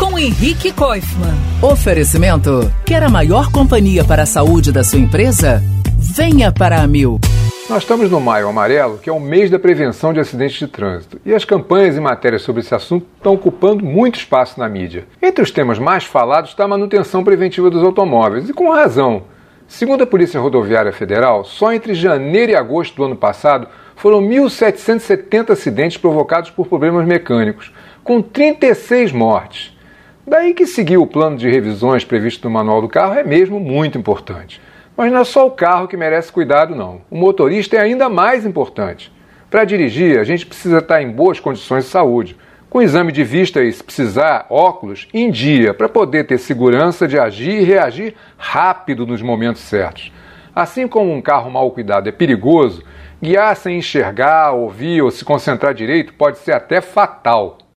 com Henrique Koifman. Oferecimento: quer a maior companhia para a saúde da sua empresa? Venha para a Mil. Nós estamos no Maio Amarelo, que é o mês da prevenção de acidentes de trânsito, e as campanhas e matérias sobre esse assunto estão ocupando muito espaço na mídia. Entre os temas mais falados está a manutenção preventiva dos automóveis, e com razão. Segundo a Polícia Rodoviária Federal, só entre janeiro e agosto do ano passado foram 1.770 acidentes provocados por problemas mecânicos, com 36 mortes. Daí que seguir o plano de revisões previsto no manual do carro é mesmo muito importante. Mas não é só o carro que merece cuidado, não. O motorista é ainda mais importante. Para dirigir, a gente precisa estar em boas condições de saúde, com exame de vista e, se precisar, óculos em dia, para poder ter segurança de agir e reagir rápido nos momentos certos. Assim como um carro mal cuidado é perigoso, guiar sem enxergar, ouvir ou se concentrar direito pode ser até fatal.